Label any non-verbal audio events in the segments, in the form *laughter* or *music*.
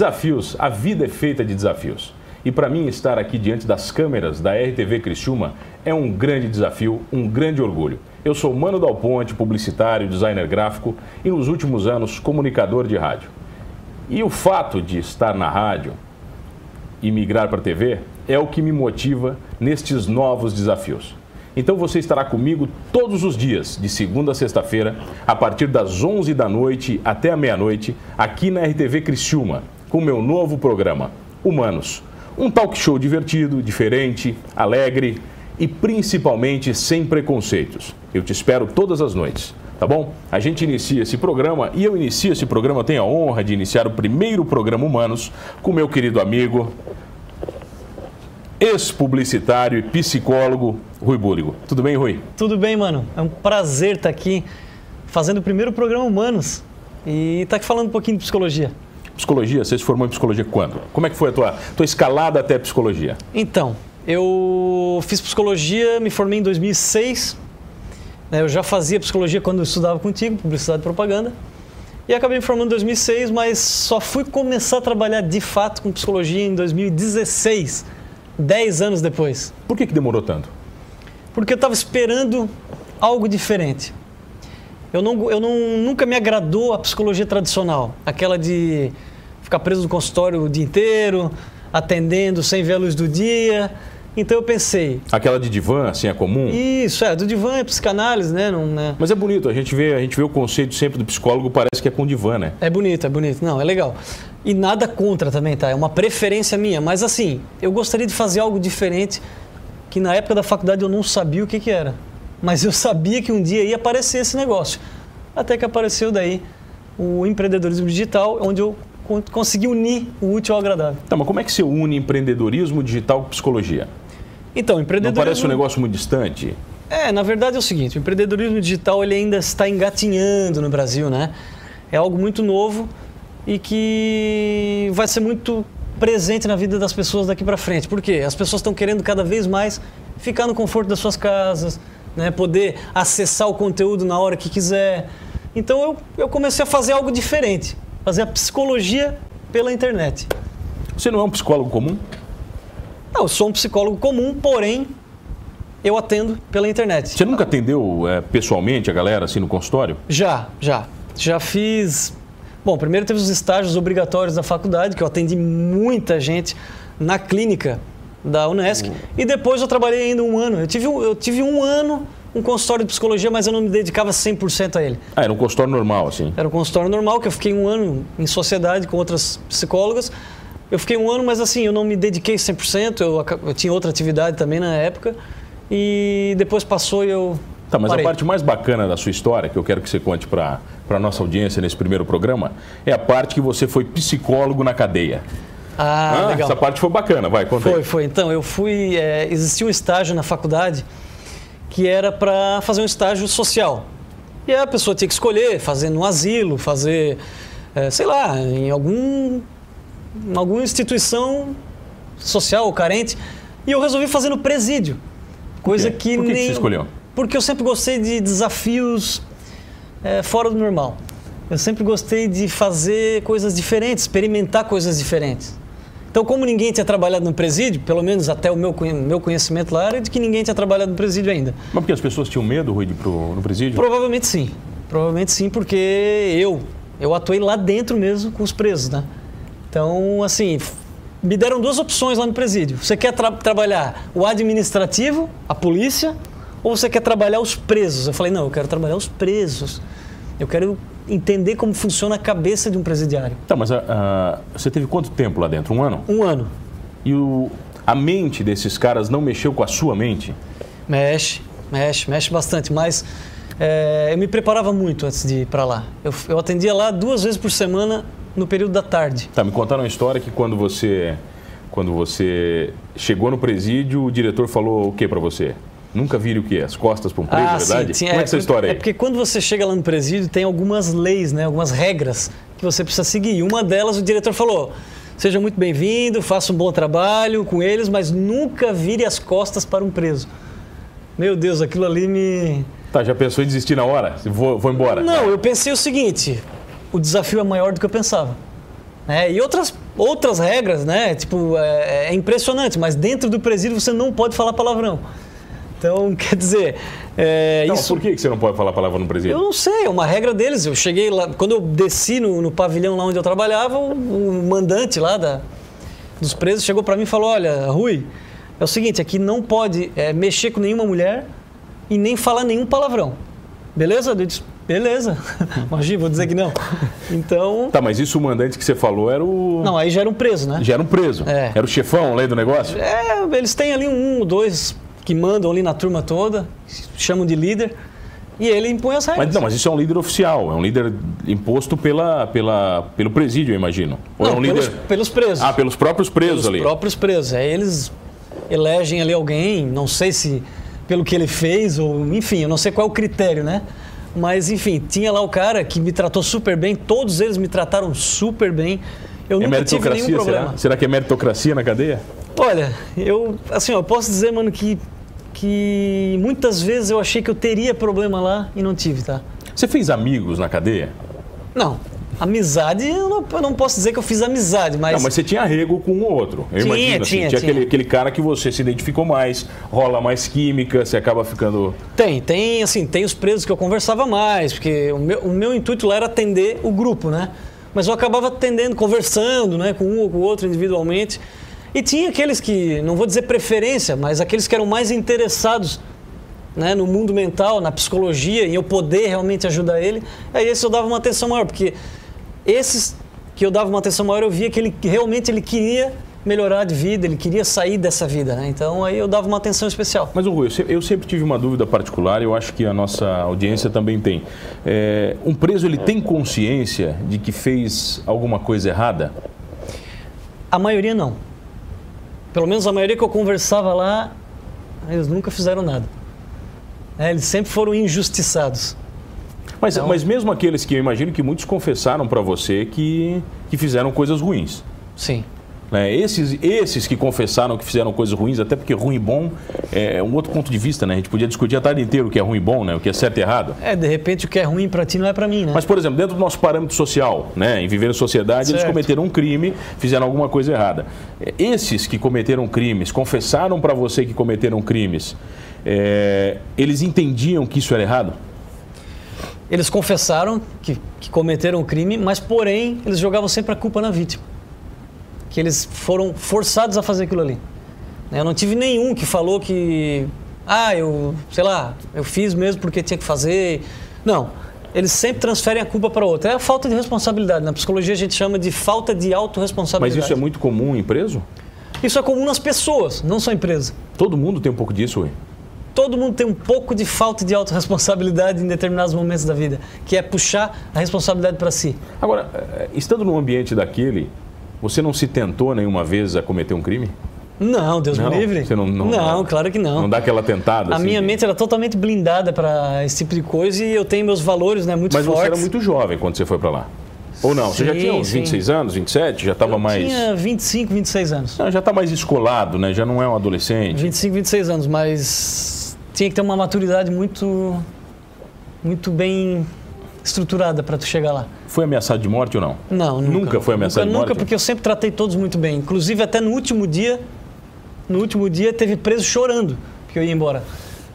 Desafios, a vida é feita de desafios. E para mim estar aqui diante das câmeras da RTV Criciúma é um grande desafio, um grande orgulho. Eu sou Mano Dal Ponte, publicitário, designer gráfico e nos últimos anos comunicador de rádio. E o fato de estar na rádio e migrar para a TV é o que me motiva nestes novos desafios. Então você estará comigo todos os dias, de segunda a sexta-feira, a partir das 11 da noite até a meia-noite, aqui na RTV Criciúma, com meu novo programa, Humanos. Um talk show divertido, diferente, alegre e principalmente sem preconceitos. Eu te espero todas as noites, tá bom? A gente inicia esse programa e eu inicio esse programa, tenho a honra de iniciar o primeiro programa Humanos com meu querido amigo, ex-publicitário e psicólogo Rui Búligo. Tudo bem, Rui? Tudo bem, mano. É um prazer estar aqui fazendo o primeiro programa Humanos e estar aqui falando um pouquinho de psicologia. Psicologia, você se formou em psicologia quando? Como é que foi a tua, tua escalada até a psicologia? Então, eu fiz psicologia, me formei em 2006. né, Eu já fazia psicologia quando eu estudava contigo, publicidade e propaganda. E acabei me formando em 2006, mas só fui começar a trabalhar de fato com psicologia em 2016, 10 anos depois. Por que, que demorou tanto? porque eu estava esperando algo diferente. Eu, não, eu não, nunca me agradou a psicologia tradicional, aquela de ficar preso no consultório o dia inteiro, atendendo sem ver a luz do dia. Então eu pensei. Aquela de divã, assim, é comum? Isso, é, do divã é psicanálise, né? Não, né? Mas é bonito, a gente, vê, a gente vê o conceito sempre do psicólogo, parece que é com divã, né? É bonito, é bonito. Não, é legal. E nada contra também, tá? É uma preferência minha. Mas assim, eu gostaria de fazer algo diferente que na época da faculdade eu não sabia o que, que era. Mas eu sabia que um dia ia aparecer esse negócio. Até que apareceu daí o empreendedorismo digital, onde eu con- consegui unir o útil ao agradável. Tá, mas como é que você une empreendedorismo digital com psicologia? Então, Não empreendedorismo... parece um negócio muito distante? É, na verdade é o seguinte, o empreendedorismo digital ele ainda está engatinhando no Brasil, né? É algo muito novo e que vai ser muito presente na vida das pessoas daqui para frente. Por quê? As pessoas estão querendo cada vez mais ficar no conforto das suas casas, né? poder acessar o conteúdo na hora que quiser. Então eu, eu comecei a fazer algo diferente, fazer a psicologia pela internet. Você não é um psicólogo comum? Não, eu sou um psicólogo comum, porém eu atendo pela internet. Você nunca atendeu é, pessoalmente a galera assim no consultório? Já, já. Já fiz. Bom, primeiro teve os estágios obrigatórios da faculdade, que eu atendi muita gente na clínica da Unesc. E depois eu trabalhei ainda um ano. Eu tive, eu tive um ano um consultório de psicologia, mas eu não me dedicava 100% a ele. Ah, era um consultório normal, assim. Era um consultório normal, que eu fiquei um ano em sociedade com outras psicólogas. Eu fiquei um ano, mas assim, eu não me dediquei 100%. Eu, eu tinha outra atividade também na época. E depois passou e eu. Tá, mas parei. a parte mais bacana da sua história, que eu quero que você conte para a nossa audiência nesse primeiro programa, é a parte que você foi psicólogo na cadeia. Ah, legal. Essa parte foi bacana, vai, conta aí. Foi, foi. Então, eu fui. é, existia um estágio na faculdade que era para fazer um estágio social. E a pessoa tinha que escolher, fazer no asilo, fazer, é, sei lá, em algum, em alguma instituição social ou carente. E eu resolvi fazer no presídio. Coisa quê? que Por que que nem. você escolheu? Porque eu sempre gostei de desafios é, fora do normal. Eu sempre gostei de fazer coisas diferentes, experimentar coisas diferentes. Então, como ninguém tinha trabalhado no presídio, pelo menos até o meu, meu conhecimento lá era de que ninguém tinha trabalhado no presídio ainda. Mas porque as pessoas tinham medo, Rui, de ir pro, no presídio? Provavelmente sim. Provavelmente sim, porque eu, eu atuei lá dentro mesmo com os presos, né? Então, assim, me deram duas opções lá no presídio. Você quer tra- trabalhar o administrativo, a polícia, ou você quer trabalhar os presos? Eu falei, não, eu quero trabalhar os presos. Eu quero entender como funciona a cabeça de um presidiário. Tá, mas ah, ah, você teve quanto tempo lá dentro? Um ano? Um ano. E o, a mente desses caras não mexeu com a sua mente? Mexe, mexe, mexe bastante, mas é, eu me preparava muito antes de ir para lá. Eu, eu atendia lá duas vezes por semana no período da tarde. Tá, me contaram uma história que quando você quando você chegou no presídio, o diretor falou o que para você? Nunca vire o quê? As costas para um preso, é verdade? sim, Como é, que essa história aí? É porque quando você chega lá no presídio, tem algumas leis, né, algumas regras que você precisa seguir. E uma delas, o diretor falou: seja muito bem-vindo, faça um bom trabalho com eles, mas nunca vire as costas para um preso. Meu Deus, aquilo ali me. Tá, já pensou em desistir na hora? Vou, vou embora. Não, eu pensei o seguinte: o desafio é maior do que eu pensava. Né? E outras, outras regras, né? Tipo, é, é impressionante, mas dentro do presídio você não pode falar palavrão. Então, *laughs* quer dizer, é, Não, isso... por que você não pode falar palavra no presídio? Eu não sei, é uma regra deles. Eu cheguei lá, quando eu desci no, no pavilhão lá onde eu trabalhava, o, mandante lá da, dos presos chegou para mim e falou: Olha, Rui, é o seguinte, aqui não pode é, mexer com nenhuma mulher e nem falar nenhum palavrão. Beleza? Eu disse: Beleza. *laughs* Imagina, vou dizer que não. Então. Tá, mas isso o mandante que você falou era o. Não, aí já era um preso, né? Já era um preso. É. Era o chefão lei do negócio? É, eles têm ali um, dois que mandam ali na turma toda, chamam de líder, e ele impõe as regras. Mas não, mas isso é um líder oficial, é um líder imposto pela, pela, pelo presídio, eu imagino. Ou Não, é um líder. pelos, pelos presos. Ah, pelos próprios presos pelos ali. próprios presos. Aí eles elegem ali alguém, não sei se pelo que ele fez, ou enfim, eu não sei qual é o critério, né? Mas enfim, tinha lá o cara que me tratou super bem, todos eles me trataram super bem. Eu É nunca tive nenhum problema. será? Será que é meritocracia na cadeia? Olha, eu assim, eu posso dizer, mano, que que muitas vezes eu achei que eu teria problema lá e não tive, tá? Você fez amigos na cadeia? Não. Amizade, eu não, eu não posso dizer que eu fiz amizade, mas. Não, mas você tinha arrego com o outro. Eu Tinha, imagino. assim, tinha, tinha tinha. Aquele, aquele cara que você se identificou mais, rola mais química, você acaba ficando. Tem, tem, assim, tem os presos que eu conversava mais, porque o meu, o meu intuito lá era atender o grupo, né? Mas eu acabava atendendo, conversando, né, com um ou com o outro individualmente. E tinha aqueles que, não vou dizer preferência, mas aqueles que eram mais interessados né, no mundo mental, na psicologia, e eu poder realmente ajudar ele. Aí esse eu dava uma atenção maior, porque esses que eu dava uma atenção maior, eu via que ele realmente ele queria melhorar de vida, ele queria sair dessa vida, né? Então aí eu dava uma atenção especial. Mas, o Rui, eu se- eu sempre tive uma dúvida particular eu acho que a nossa audiência também tem. É, um preso, ele tem consciência de que fez alguma coisa errada? A maioria não. Pelo menos a maioria que eu conversava lá, eles nunca fizeram nada. É, eles sempre foram injustiçados. Mas, Então- mas mesmo aqueles que eu imagino que muitos confessaram para você que, que fizeram coisas ruins. Sim. Né? Esses, esses que confessaram que fizeram coisas ruins, até porque ruim e bom é um outro ponto de vista, né? A gente podia discutir a tarde inteira o que é ruim e bom, né? O que é certo e errado. É, de repente o que é ruim pra ti não é pra mim, né? Mas, por exemplo, dentro do nosso parâmetro social, né, em viver em sociedade, eles Certo. cometeram um crime, fizeram alguma coisa errada. Esses que cometeram crimes, confessaram para você que cometeram crimes, é, eles entendiam que isso era errado? Eles confessaram que, que cometeram o crime, mas porém eles jogavam sempre a culpa na vítima. Que eles foram forçados a fazer aquilo ali. Eu não tive nenhum que falou que, ah, eu, sei lá, eu fiz mesmo porque tinha que fazer. Não. Eles sempre transferem a culpa para outro. É a falta de responsabilidade. Na psicologia a gente chama de falta de Mas autorresponsabilidade. isso é muito comum em preso? Isso é comum nas pessoas, não só em empresa. Todo mundo tem um pouco disso, Rui? Todo mundo tem um pouco de falta de autorresponsabilidade em determinados momentos da vida, que é puxar a responsabilidade para si. Agora, eh, estando num ambiente daquele, você não se tentou nenhuma vez a cometer um crime? Não, Deus Não, me livre. você não- não- não, claro que não. Não dá aquela tentada? A assim, minha mente era totalmente blindada para esse tipo de coisa e eu tenho meus valores né, muito Mas você fortes. era muito jovem quando você foi para lá? Ou não? você já Sim, tinha uns sim. 26 anos, 27? Já estava Eu mais... tinha 25, 26 anos. Não, já está mais escolado, né? Já não é um adolescente. 25, 26 anos, mas tinha que ter uma maturidade muito muito bem estruturada para tu chegar lá. Foi ameaçado de morte ou não? Não, nunca. Nunca foi ameaçado nunca, de morte? Nunca, porque eu sempre tratei todos muito bem. Inclusive, até no último dia, no último dia, teve preso chorando que eu ia embora.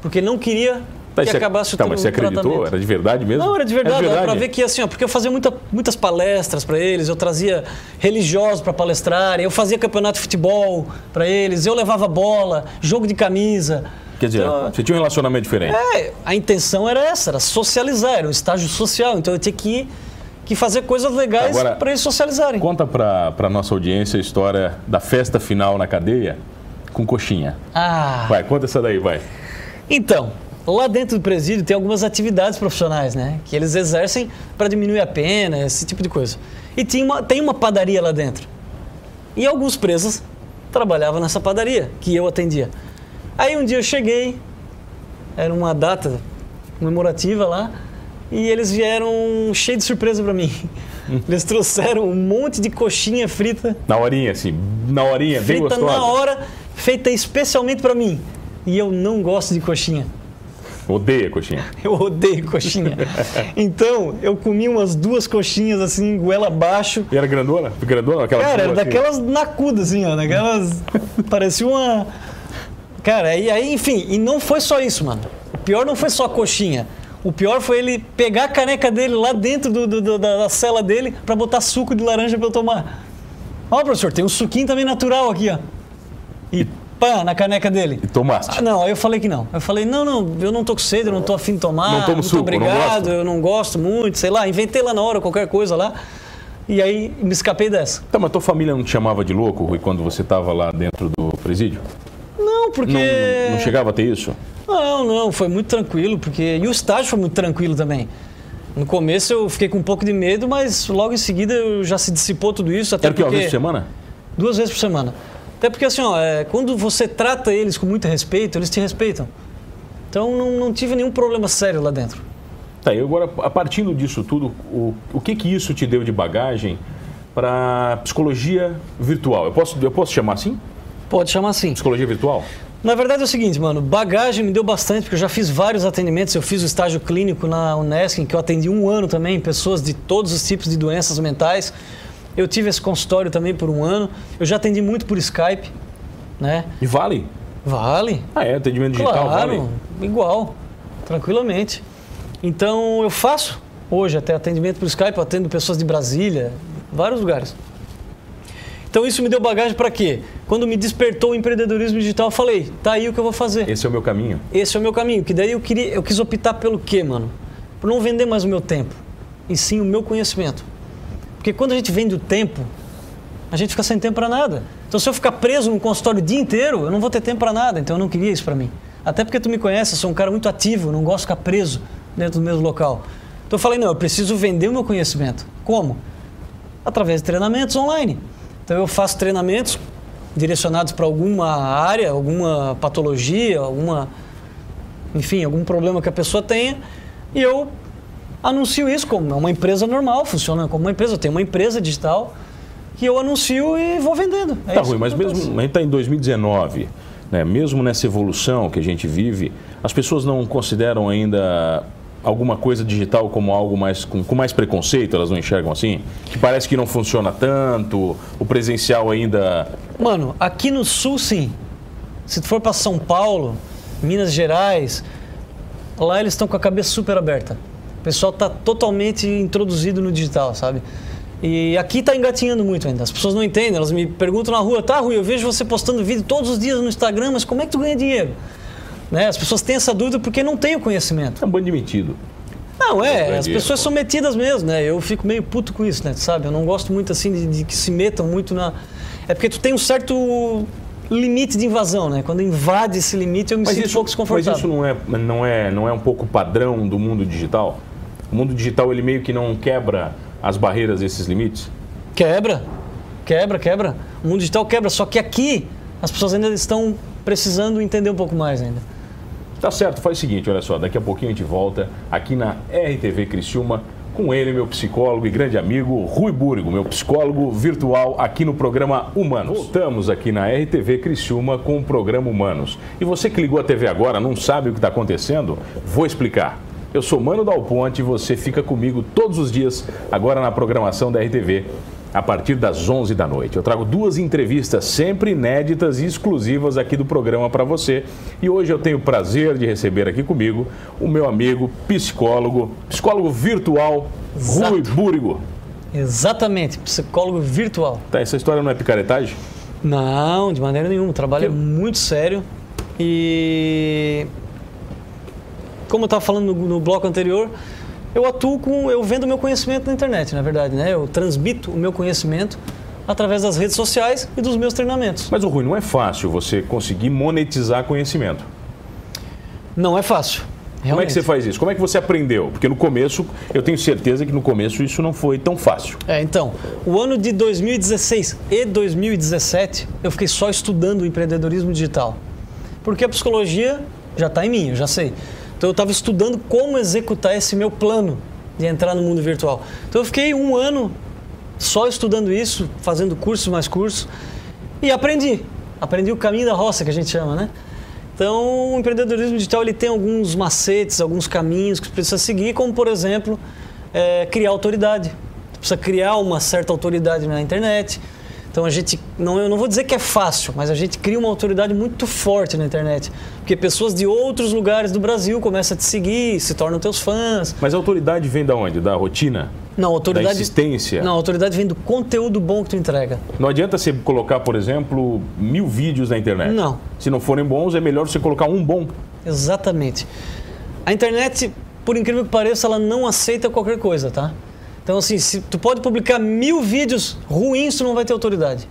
Porque não queria Tá, que acabasse o tá, mas você acreditou? tratamento. Era de verdade mesmo? Não, era de verdade, era pra ver que assim, ó, porque eu fazia muita- muitas palestras para eles, eu trazia religiosos para palestrar, eu fazia campeonato de futebol para eles, eu levava bola, jogo de camisa. Quer dizer, Então, você tinha um relacionamento diferente. é, a intenção era essa, era socializar, era um estágio social, então eu tinha que, que fazer coisas legais para eles socializarem. Conta pra, pra nossa audiência a história da festa final na cadeia com coxinha. Ah, Vai, conta essa daí, vai. Então, lá dentro do presídio tem algumas atividades profissionais, né? Que eles exercem para diminuir a pena, esse tipo de coisa. E tinha uma, tem uma padaria lá dentro. E alguns presos trabalhavam nessa padaria, que eu atendia. Aí um dia eu cheguei, era uma data comemorativa lá, e eles vieram cheio de surpresa para mim. *laughs* Eles trouxeram um monte de coxinha frita Na horinha, assim, na horinha, bem gostosa. na hora, feita especialmente para mim. E eu não gosto de coxinha. Odeia coxinha. *laughs* Eu odeio coxinha. *laughs* então, eu comi umas duas coxinhas assim, goela abaixo. E era grandona? Grandona? Aquela Cara, era assim? daquelas nacudas, assim, ó. Daquelas. parecia uma. Cara, e aí, enfim, e não foi só isso, mano. O pior não foi só a coxinha. O pior foi ele pegar a caneca dele lá dentro do, do- do- da, da cela dele pra botar suco de laranja pra eu tomar. Ó, professor, tem um suquinho também natural aqui, ó. E pá, na caneca dele. E tomaste. Ah, não, aí eu falei que não. Eu falei, não, não, eu não tô com sede, eu não tô afim de tomar. Não tomo muito suco, não obrigado, gosto. eu não gosto muito, sei lá, inventei lá na hora qualquer coisa lá. E aí me escapei dessa. Tá, mas tua família não te chamava de louco, Rui, quando você estava lá dentro do presídio? Não, porque. Não, não chegava a ter isso? Não, não, foi muito tranquilo, porque. E o estágio foi muito tranquilo também. No começo eu fiquei com um pouco de medo, mas logo em seguida já se dissipou tudo isso. Até Era o que, uma porque... vez por semana? Duas vezes por semana. Até porque assim, ó, é, quando você trata eles com muito respeito, eles te respeitam. Então não, não tive nenhum problema sério lá dentro. Tá, e agora, a partir disso tudo, o, o que que isso te deu de bagagem para psicologia virtual? Eu posso, eu posso chamar assim? Pode chamar assim. Psicologia virtual? Na verdade é o seguinte, mano, bagagem me deu bastante, porque eu já fiz vários atendimentos, eu fiz o estágio clínico na Unesc, em que eu atendi um ano também, pessoas de todos os tipos de doenças mentais. Eu tive esse consultório também por um ano. Eu já atendi muito por Skype, né? E vale? Vale. Ah, é? Atendimento digital claro, vale? igual, tranquilamente. Então eu faço hoje até atendimento por Skype, eu atendo pessoas de Brasília, vários lugares. Então isso me deu bagagem para quê? Quando me despertou o empreendedorismo digital, eu falei, tá aí o que eu vou fazer. Esse é o meu caminho. Esse é o meu caminho. Que daí eu queria, eu quis optar pelo quê, mano? Por não vender mais o meu tempo, e sim o meu conhecimento. Porque quando a gente vende o tempo, a gente fica sem tempo para nada. Então se eu ficar preso num consultório o dia inteiro, eu não vou ter tempo para nada. Então eu não queria isso para mim. Até porque tu me conhece, eu sou um cara muito ativo, não gosto de ficar preso dentro do mesmo local. Então eu falei, não, eu preciso vender o meu conhecimento. Como? Através de treinamentos online. Então eu faço treinamentos direcionados para alguma área, alguma patologia, alguma enfim, algum problema que a pessoa tenha, e eu anuncio isso como uma empresa normal, funciona como uma empresa. Eu tenho uma empresa digital que eu anuncio e vou vendendo. É Tá, isso Rui, que mas acontece. mesmo, a gente está em 2019, né? mesmo nessa evolução que a gente vive, as pessoas não consideram ainda alguma coisa digital como algo mais com, com mais preconceito, elas não enxergam assim? Que parece que não funciona tanto, o presencial ainda... Mano, aqui no sul sim. Se tu for para São Paulo, Minas Gerais, lá eles estão com a cabeça super aberta. O pessoal está totalmente introduzido no digital, sabe? E aqui está engatinhando muito ainda. As pessoas não entendem, elas me perguntam na rua, tá, Rui, eu vejo você postando vídeo todos os dias no Instagram, mas como é que tu ganha dinheiro? Né? As pessoas têm essa dúvida porque não têm o conhecimento. É um bando de metido. Não, é, as pessoas pô. são metidas mesmo, né? Eu fico meio puto com isso, né? Sabe? Eu não gosto muito assim de, de que se metam muito na. É porque tu tem um certo limite de invasão, né? Quando invade esse limite, eu me sinto um pouco mas desconfortável. isso não é, não, é, não é um pouco padrão do mundo digital? O mundo digital, ele meio que não quebra as barreiras desses limites? Quebra, quebra, quebra. O mundo digital quebra, só que aqui as pessoas ainda estão precisando entender um pouco mais ainda. Tá certo, faz o seguinte, olha só, daqui a pouquinho a gente volta aqui na RTV Criciúma com ele, meu psicólogo e grande amigo Rui Burgo, meu psicólogo virtual aqui no programa Humanos. Voltamos aqui na RTV Criciúma com o programa Humanos. E você que ligou a TV agora, não sabe o que está acontecendo? Vou explicar. Eu sou Mano Dal Ponte e você fica comigo todos os dias agora na programação da RTV a partir das 11 da noite. Eu trago duas entrevistas sempre inéditas e exclusivas aqui do programa para você. E hoje eu tenho o prazer de receber aqui comigo o meu amigo psicólogo, psicólogo virtual, Rui Exato. Búrigo. Exatamente, psicólogo virtual. Tá, essa história não é picaretagem? Não, de maneira nenhuma. O trabalho é muito sério e como eu estava falando no, no bloco anterior, eu atuo com, eu vendo meu conhecimento na internet, na verdade, né? Eu transmito o meu conhecimento através das redes sociais e dos meus treinamentos. Mas o Rui, não é fácil você conseguir monetizar conhecimento. Não é fácil. Como é que realmente. você faz isso? Como é que você aprendeu? Porque no começo, eu tenho certeza que no começo isso não foi tão fácil. É, então, o ano de 2016 e 2017 eu fiquei só estudando o empreendedorismo digital. Porque a psicologia já está em mim, eu já sei. Então eu estava estudando como executar esse meu plano de entrar no mundo virtual. Então eu fiquei um ano só estudando isso, fazendo cursos mais cursos e aprendi. Aprendi o caminho da roça que a gente chama, né? Então, o empreendedorismo digital ele tem alguns macetes, alguns caminhos que precisa seguir, como por exemplo, é, criar autoridade. Você precisa criar uma certa autoridade na internet. Então a gente, não, eu não vou dizer que é fácil, mas a gente cria uma autoridade muito forte na internet. Porque pessoas de outros lugares do Brasil começam a te seguir, se tornam teus fãs. Mas a autoridade vem da onde? Da rotina? Não, autoridade. Da insistência? Não, a autoridade vem do conteúdo bom que tu entrega. Não adianta você colocar, por exemplo, mil vídeos na internet. Não. Se não forem bons, é melhor você colocar um bom. Exatamente. A internet, por incrível que pareça, ela não aceita qualquer coisa, tá? Então, assim, se tu pode publicar mil vídeos ruins, tu não vai ter autoridade.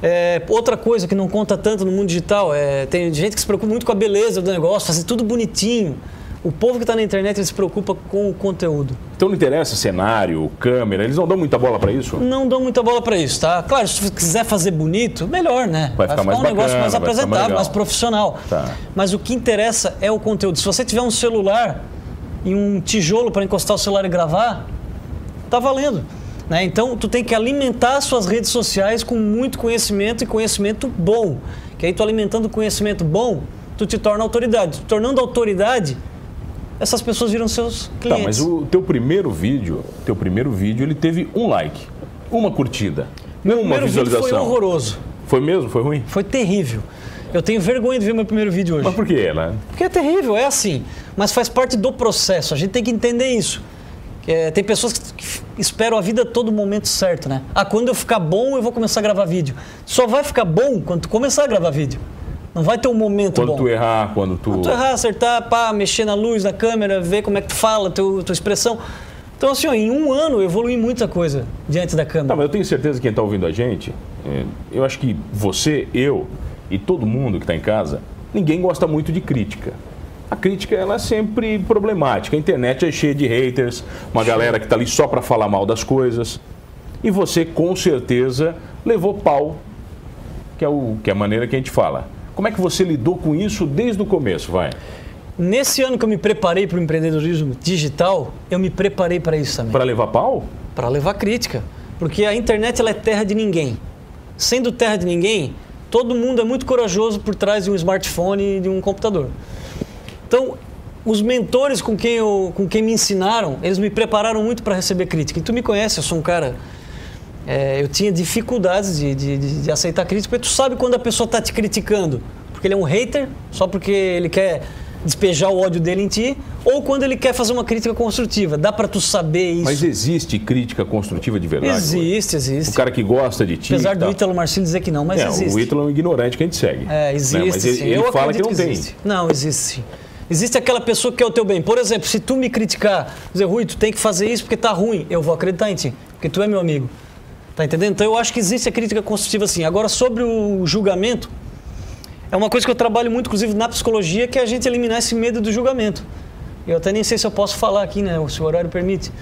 É, outra coisa que não conta tanto no mundo digital é tem gente que se preocupa muito com a beleza do negócio, fazer tudo bonitinho. O povo que está na internet se preocupa com o conteúdo. Então não interessa cenário, câmera, eles não dão muita bola para isso? Não dão muita bola para isso, tá? Claro, se quiser fazer bonito, melhor, né? Vai, ficar, mais um bacana, negócio mais vai ficar apresentável, mais, mais profissional. Tá. Mas o que interessa é o conteúdo. Se você tiver um celular e um tijolo para encostar o celular e gravar, tá valendo. Né? Então, tu tem que alimentar suas redes sociais com muito conhecimento e conhecimento bom. Que aí tu alimentando conhecimento bom, tu te torna autoridade. Tu tornando autoridade, essas pessoas viram seus clientes. Tá, mas o teu primeiro vídeo, teu primeiro vídeo, ele teve um like, uma curtida, uma visualização. vídeo foi horroroso. Foi mesmo? Foi ruim? Foi terrível. Eu tenho vergonha de ver meu primeiro vídeo hoje. Mas por quê, né? Porque é terrível, é assim. Mas faz parte do processo. A gente tem que entender isso. É, tem pessoas que, que esperam a vida todo momento certo, né? Ah, quando eu ficar bom, eu vou começar a gravar vídeo. Só vai ficar bom quando tu começar a gravar vídeo. Não vai ter um momento Quando bom. tu errar, quando tu. Quando tu errar, acertar, pá, mexer na luz, na câmera, ver como é que tu fala, teu, tua expressão. Então, assim, ó, em um ano eu evolui muita coisa diante da câmera. Tá, mas eu tenho certeza que quem está ouvindo a gente, é, eu acho que você, eu e todo mundo que está em casa, ninguém gosta muito de crítica. A crítica ela é sempre problemática. A internet é cheia de haters, uma galera que está ali só para falar mal das coisas. E você, com certeza, levou pau, que é, o, que é a maneira que a gente fala. Como é que você lidou com isso desde o começo, vai? Nesse ano que eu me preparei para o empreendedorismo digital, eu me preparei para isso também. Para levar pau? Para levar crítica. Porque a internet ela é terra de ninguém. Sendo terra de ninguém, todo mundo é muito corajoso por trás de um smartphone e de um computador. Então, os mentores com quem, eu, com quem me ensinaram, eles me prepararam muito para receber crítica. E tu me conhece, eu sou um cara. É, eu tinha dificuldades de, de, de, de aceitar crítica, porque tu sabe quando a pessoa está te criticando, porque ele é um hater, só porque ele quer despejar o ódio dele em ti, ou quando ele quer fazer uma crítica construtiva. Dá para tu saber isso. Mas existe crítica construtiva de verdade? Existe, existe. O cara que gosta de ti. Apesar do tal. Ítalo Marcelo dizer que não, mas é, existe. O Ítalo é um ignorante que a gente segue. É, existe. Né? Mas ele, sim. ele fala que não tem. existe. Não, existe sim. Existe aquela pessoa que quer o teu bem. Por exemplo, se tu me criticar, dizer, Rui, tu tem que fazer isso porque tá ruim, eu vou acreditar em ti, porque tu é meu amigo. Tá entendendo? Então eu acho que existe a crítica construtiva sim. Agora, sobre o julgamento, é uma coisa que eu trabalho muito, inclusive na psicologia, que é a gente eliminar esse medo do julgamento. Eu até nem sei se eu posso falar aqui, né? Se o horário permite.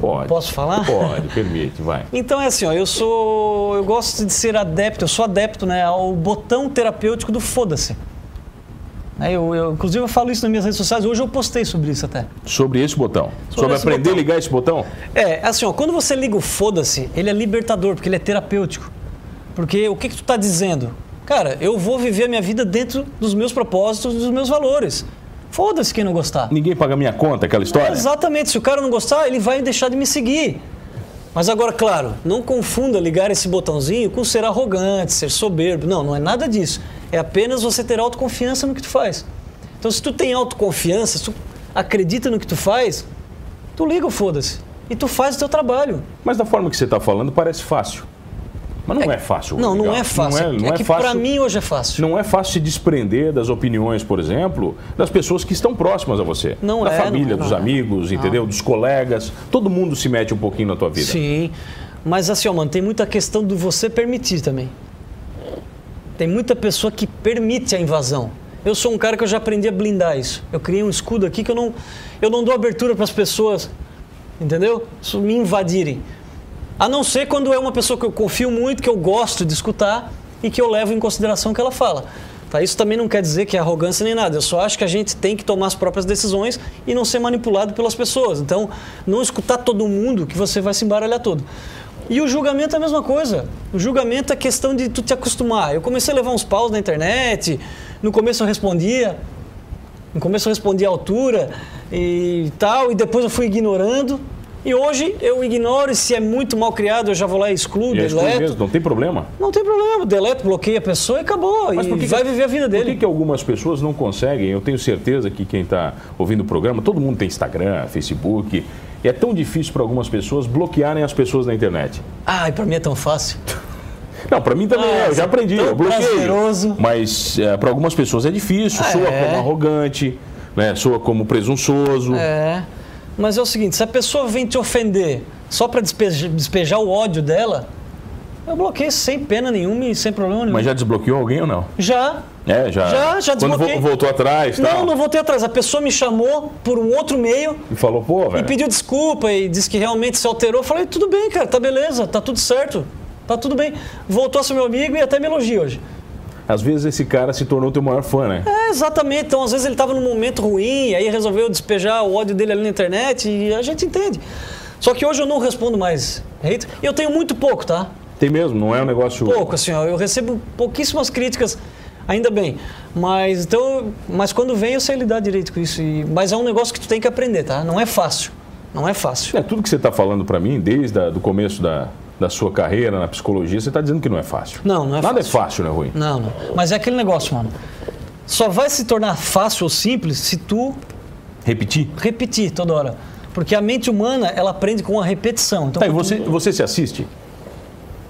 Pode. Posso falar? Pode, permite, vai. *laughs* Então é assim, ó, eu sou. Eu gosto de ser adepto, eu sou adepto né, ao botão terapêutico do foda-se. Né, Eu, eu, inclusive eu falo isso nas minhas redes sociais, hoje eu postei sobre isso até. Sobre esse botão. Sobre, esse aprender botão. a ligar esse botão? É, assim, ó, quando você liga o foda-se, ele é libertador, porque ele é terapêutico. Porque o que, que tu tá dizendo? Cara, eu vou viver a minha vida dentro dos meus propósitos, dos meus valores. Foda-se quem não gostar. Ninguém paga minha conta, aquela história? Exatamente, se o cara não gostar, ele vai deixar de me seguir. Mas agora, claro, não confunda ligar esse botãozinho com ser arrogante, ser soberbo. Não, não é nada disso. É apenas você ter autoconfiança no que tu faz. Então, se tu tem autoconfiança, se tu acredita no que tu faz, tu liga o foda-se. E tu faz o teu trabalho. Mas da forma que você está falando, parece fácil. Mas não é, fácil. Não, não Miguel. é fácil. Não é, não é é que pra mim hoje é fácil. Não é fácil se desprender das opiniões, por exemplo, das pessoas que estão próximas a você. Não da é, família, não é, dos não é. amigos, entendeu? Dos colegas. Todo mundo se mete um pouquinho na tua vida. Sim. Mas assim, ó, mano, tem muita questão do você permitir também. Tem muita pessoa que permite a invasão. Eu sou um cara que eu já aprendi a blindar isso. Eu criei um escudo aqui que eu não, eu não dou abertura para as pessoas, entendeu? Isso me invadirem. A não ser quando é uma pessoa que eu confio muito, que eu gosto de escutar e que eu levo em consideração o que ela fala. Tá? Isso também não quer dizer que é arrogância nem nada. Eu só acho que a gente tem que tomar as próprias decisões e não ser manipulado pelas pessoas. Então, não escutar todo mundo que você vai se embaralhar todo. E o julgamento é a mesma coisa. O julgamento é questão de tu te acostumar. Eu comecei a levar uns paus na internet, No começo eu respondia, no começo eu respondia à altura e tal, e depois eu fui ignorando. E hoje eu ignoro e se é muito mal criado eu já vou lá e excluo, E é exclui deleto. mesmo, não tem problema. Não tem problema, deleto, bloqueia a pessoa e acabou. Mas e por que vai que- viver a vida Por dele. que, que algumas pessoas não conseguem? Eu tenho certeza que quem está ouvindo o programa, todo mundo tem Instagram, Facebook. E é tão difícil para algumas pessoas bloquearem as pessoas na internet. Ai, pra mim é tão fácil. *laughs* Não, para mim também Ah, é, eu já aprendi, tão eu bloqueio. prazeroso. Mas para algumas pessoas é difícil, Ah, soa é. como arrogante, né? soa como presunçoso. É. Mas é o seguinte, se a pessoa vem te ofender só pra despejar, despejar o ódio dela, eu bloqueio sem pena nenhuma e sem problema nenhum. Mas já desbloqueou alguém ou não? Já. É, já. Já, já Quando desbloqueei. vo- voltou atrás, Não, tal, não voltei atrás. A pessoa me chamou por um outro meio e falou, pô, e velho. pediu desculpa e disse que realmente se alterou. Eu falei, tudo bem, cara, tá beleza, tá tudo certo. Tá tudo bem. Voltou a ser meu amigo e até me elogia hoje. Às vezes esse cara se tornou teu maior fã, né? É, exatamente. Então, às vezes ele estava num momento ruim, aí resolveu despejar o ódio dele ali na internet e a gente entende. Só que hoje eu não respondo mais hate. E eu tenho muito pouco, tá? Tem mesmo, não é um negócio. Pouco, assim, ó. Eu recebo pouquíssimas críticas, ainda bem. Mas, então, mas quando vem eu sei lidar direito com isso. E- mas é um negócio que tu tem que aprender, tá? Não é fácil. Não é fácil. É, tudo que você está falando para mim, desde o começo da, da sua carreira na psicologia, você está dizendo que não é fácil. Não, não é Nada fácil. é fácil, né, Rui? Não, não. Mas é aquele negócio, mano. Só vai se tornar fácil ou simples se tu Repetir? repetir toda hora. Porque a mente humana, ela aprende com a repetição. Então, Tá, e você, tu- você se assiste?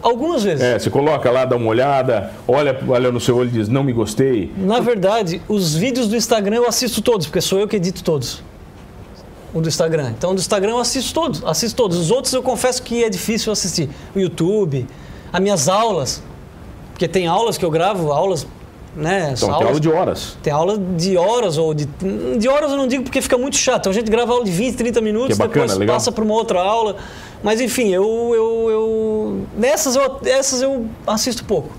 Algumas vezes. É, você coloca lá, dá uma olhada, olha, olha no seu olho e diz, não me gostei. Na verdade, os vídeos do Instagram eu assisto todos, porque sou eu que edito todos. O do Instagram. Então, do Instagram eu assisto todos, assisto todos. Os outros eu confesso que é difícil assistir. O YouTube, as minhas aulas, porque tem aulas que eu gravo, aulas, né? Então, tem aulas, aula de horas. tem aula de horas ou de de horas eu não digo porque fica muito chato. Então, a gente grava aula de 20, 30 minutos, Que é bacana, depois legal. passa para uma outra aula. Mas enfim, eu eu, eu nessas eu essas eu assisto pouco.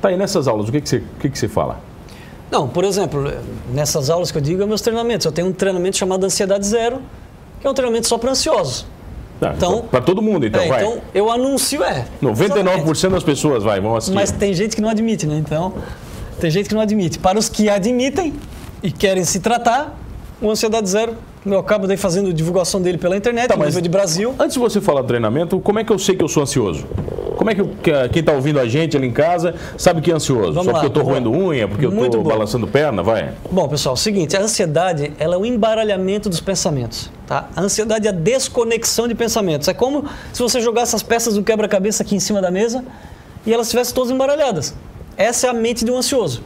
Tá, e nessas aulas, o que, que, você, o que, que você fala? Não, por exemplo, nessas aulas que eu digo, é meus treinamentos. Eu tenho um treinamento chamado Ansiedade Zero, que é um treinamento só para ansiosos. Tá, Então- para todo mundo, então, É, vai. então, eu anuncio, é. 99% das pessoas, vai, vão assistir. Mas tem gente que não admite, né? Então, tem gente que não admite. Para os que admitem e querem se tratar, o Ansiedade Zero, eu acabo daí fazendo divulgação dele pela internet, Tá, mas- de Brasil. Antes de você falar do treinamento, como é que eu sei que eu sou ansioso? Como é que, eu- que a- quem está ouvindo a gente ali em casa sabe que é ansioso? Vamos Só lá, porque eu estou roendo unha, porque eu Muito estou boa. balançando perna, vai? Bom, pessoal, é o seguinte, a ansiedade ela é o embaralhamento dos pensamentos. Tá? A ansiedade é a desconexão de pensamentos. É como se você jogasse as peças do quebra-cabeça aqui em cima da mesa e elas estivessem todas embaralhadas. Essa é a mente de um ansioso.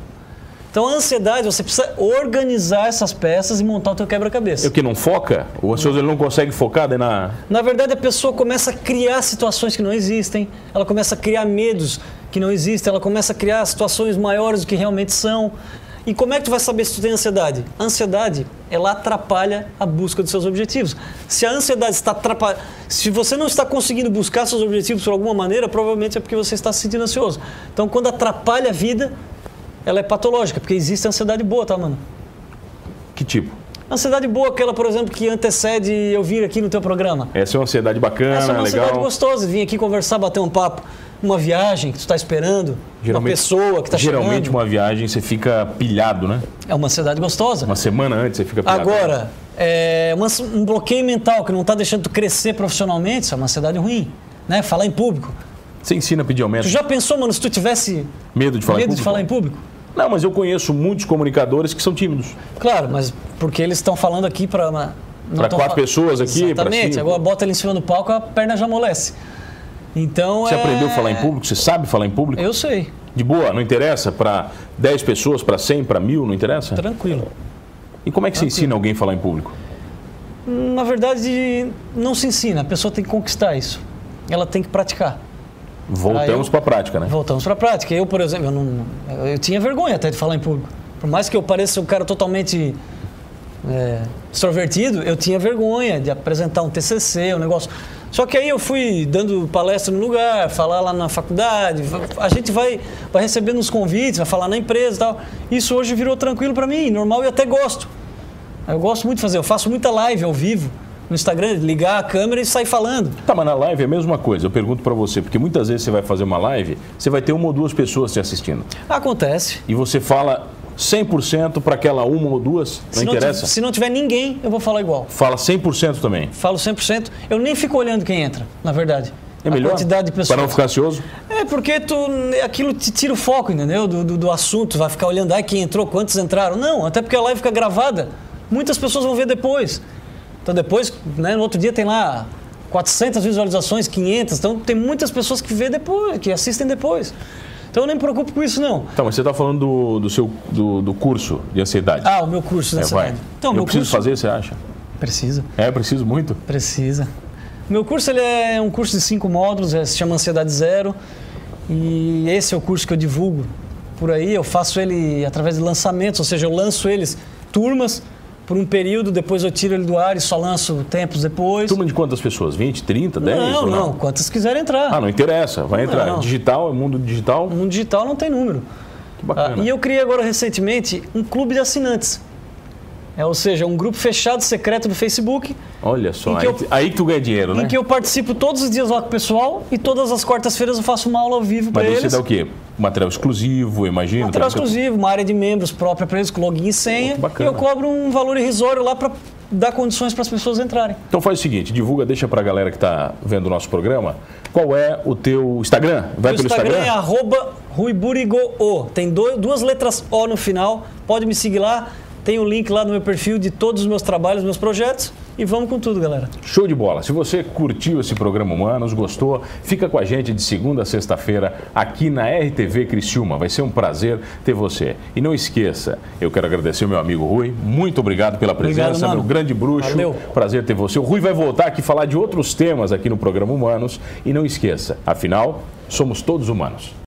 Então, a ansiedade, você precisa organizar essas peças e montar o teu quebra-cabeça. O que não foca? O ansioso ele não consegue focar daí na. Na verdade, a pessoa começa a criar situações que não existem, ela começa a criar medos que não existem, ela começa a criar situações maiores do que realmente são. E como é que tu vai saber se tu tem ansiedade? A ansiedade, ela atrapalha a busca dos seus objetivos. Se a ansiedade está atrapalhando, se você não está conseguindo buscar seus objetivos por alguma maneira, provavelmente é porque você está se sentindo ansioso. Então, quando atrapalha a vida, ela é patológica, porque existe ansiedade boa, tá, mano? Que tipo? Ansiedade boa, aquela, por exemplo, que antecede eu vir aqui no teu programa. Essa é uma ansiedade bacana, Essa é uma legal. ansiedade gostosa, vir aqui conversar, bater um papo. Uma viagem que tu está esperando, uma pessoa que está Geralmente, chegando. uma viagem você fica pilhado, né? É uma ansiedade gostosa. Uma semana antes você fica pilhado. Agora, é uma- um bloqueio mental que não está deixando tu crescer profissionalmente, isso é uma ansiedade ruim. Né? Falar em público. Você ensina a pedir Tu aumento. já pensou, mano, se tu tivesse Medo de falar em medo de público? falar em público? Não, mas eu conheço muitos comunicadores que são tímidos. Claro, mas porque eles estão falando aqui para. Pra quatro pessoas aqui, Exatamente. Agora bota ele em cima do palco, a perna já amolece. Então Você é... aprendeu a falar em público? Você sabe falar em público? Eu sei, De boa, não interessa? Para 10 pessoas, para 100, para mil, não interessa? tranquilo. E como é que você ensina alguém a falar em público? Na verdade, não se ensina, a pessoa tem que conquistar isso. Ela tem que praticar. Voltamos eu- para a prática, né? Voltamos para a prática. Eu, por exemplo, eu, não, eu tinha vergonha até de falar em público. Por mais que eu pareça um cara totalmente é, extrovertido, eu tinha vergonha de apresentar um TCC, um negócio. Só que aí eu fui dando palestra no lugar, falar lá na faculdade, a gente vai, vai recebendo uns convites, vai falar na empresa e tal. Isso hoje virou tranquilo para mim, normal e até gosto. Eu gosto muito de fazer, eu faço muita live ao vivo no Instagram, ligar a câmera e sair falando. Tá, mas na live é a mesma coisa. Eu pergunto para você, porque muitas vezes você vai fazer uma live, você vai ter uma ou duas pessoas te assistindo. Acontece. E você fala 100% para aquela uma ou duas? Não se interessa? Não, se não tiver ninguém, eu vou falar igual. Fala 100% também. Falo 100%. Eu nem fico olhando quem entra, na verdade. É melhor? A quantidade de pessoas. Para não ficar ansioso? É, porque tu, aquilo te tira o foco, entendeu? Do, do, do assunto. Vai ficar olhando, ah, quem entrou, quantos entraram. Não, até porque a live fica gravada. Muitas pessoas vão ver depois. Então depois, né, no outro dia tem lá 400 visualizações, 500. Então tem muitas pessoas que vê depois, que assistem depois. Então eu nem me preocupo com isso, não. Então, mas você está falando do, do seu do, do, curso de ansiedade. Ah, o meu curso de é, ansiedade. Vai. Então, eu meu preciso curso... fazer, você acha? Precisa. É, preciso muito? Precisa. Meu curso ele é um curso de cinco módulos, é, se chama Ansiedade Zero. E esse é o curso que eu divulgo por aí. Eu faço ele através de lançamentos, ou seja, eu lanço eles turmas por um período, depois eu tiro ele do ar e só lanço tempos depois. Turma de quantas pessoas? 20, 30, 10? Não, não, não, quantas quiserem entrar. Ah, não interessa, vai entrar. Não. Digital, é mundo digital? O mundo digital não tem número. Que bacana. Ah, e eu criei agora recentemente um clube de assinantes. É, ou seja, um grupo fechado secreto do Facebook. Olha só, aí, eu, aí que tu ganha dinheiro, né? Em que eu participo todos os dias lá com o pessoal e todas as quartas-feiras eu faço uma aula ao vivo para eles. Mas você dá o quê? Material exclusivo, imagino? Material exclusivo, uma área de membros própria para eles, com login e senha. E eu cobro um valor irrisório lá para dar condições para as pessoas entrarem. Então faz o seguinte, divulga, deixa para a galera que está vendo o nosso programa, qual é o teu Instagram? Vai o pelo Instagram? Instagram é arroba ruiburigoo. Tem duas letras O no final, pode me seguir lá. Tem o link lá no meu perfil de todos os meus trabalhos, meus projetos. E vamos com tudo, galera. Show de bola. Se você curtiu esse programa Humanos, gostou, fica com a gente de segunda a sexta-feira aqui na RTV Criciúma. Vai ser um prazer ter você. E não esqueça, eu quero agradecer o meu amigo Rui. Muito obrigado pela presença, obrigado, meu grande bruxo. Valeu. Prazer ter você. O Rui vai voltar aqui falar de outros temas aqui no programa Humanos. E não esqueça, afinal, somos todos humanos.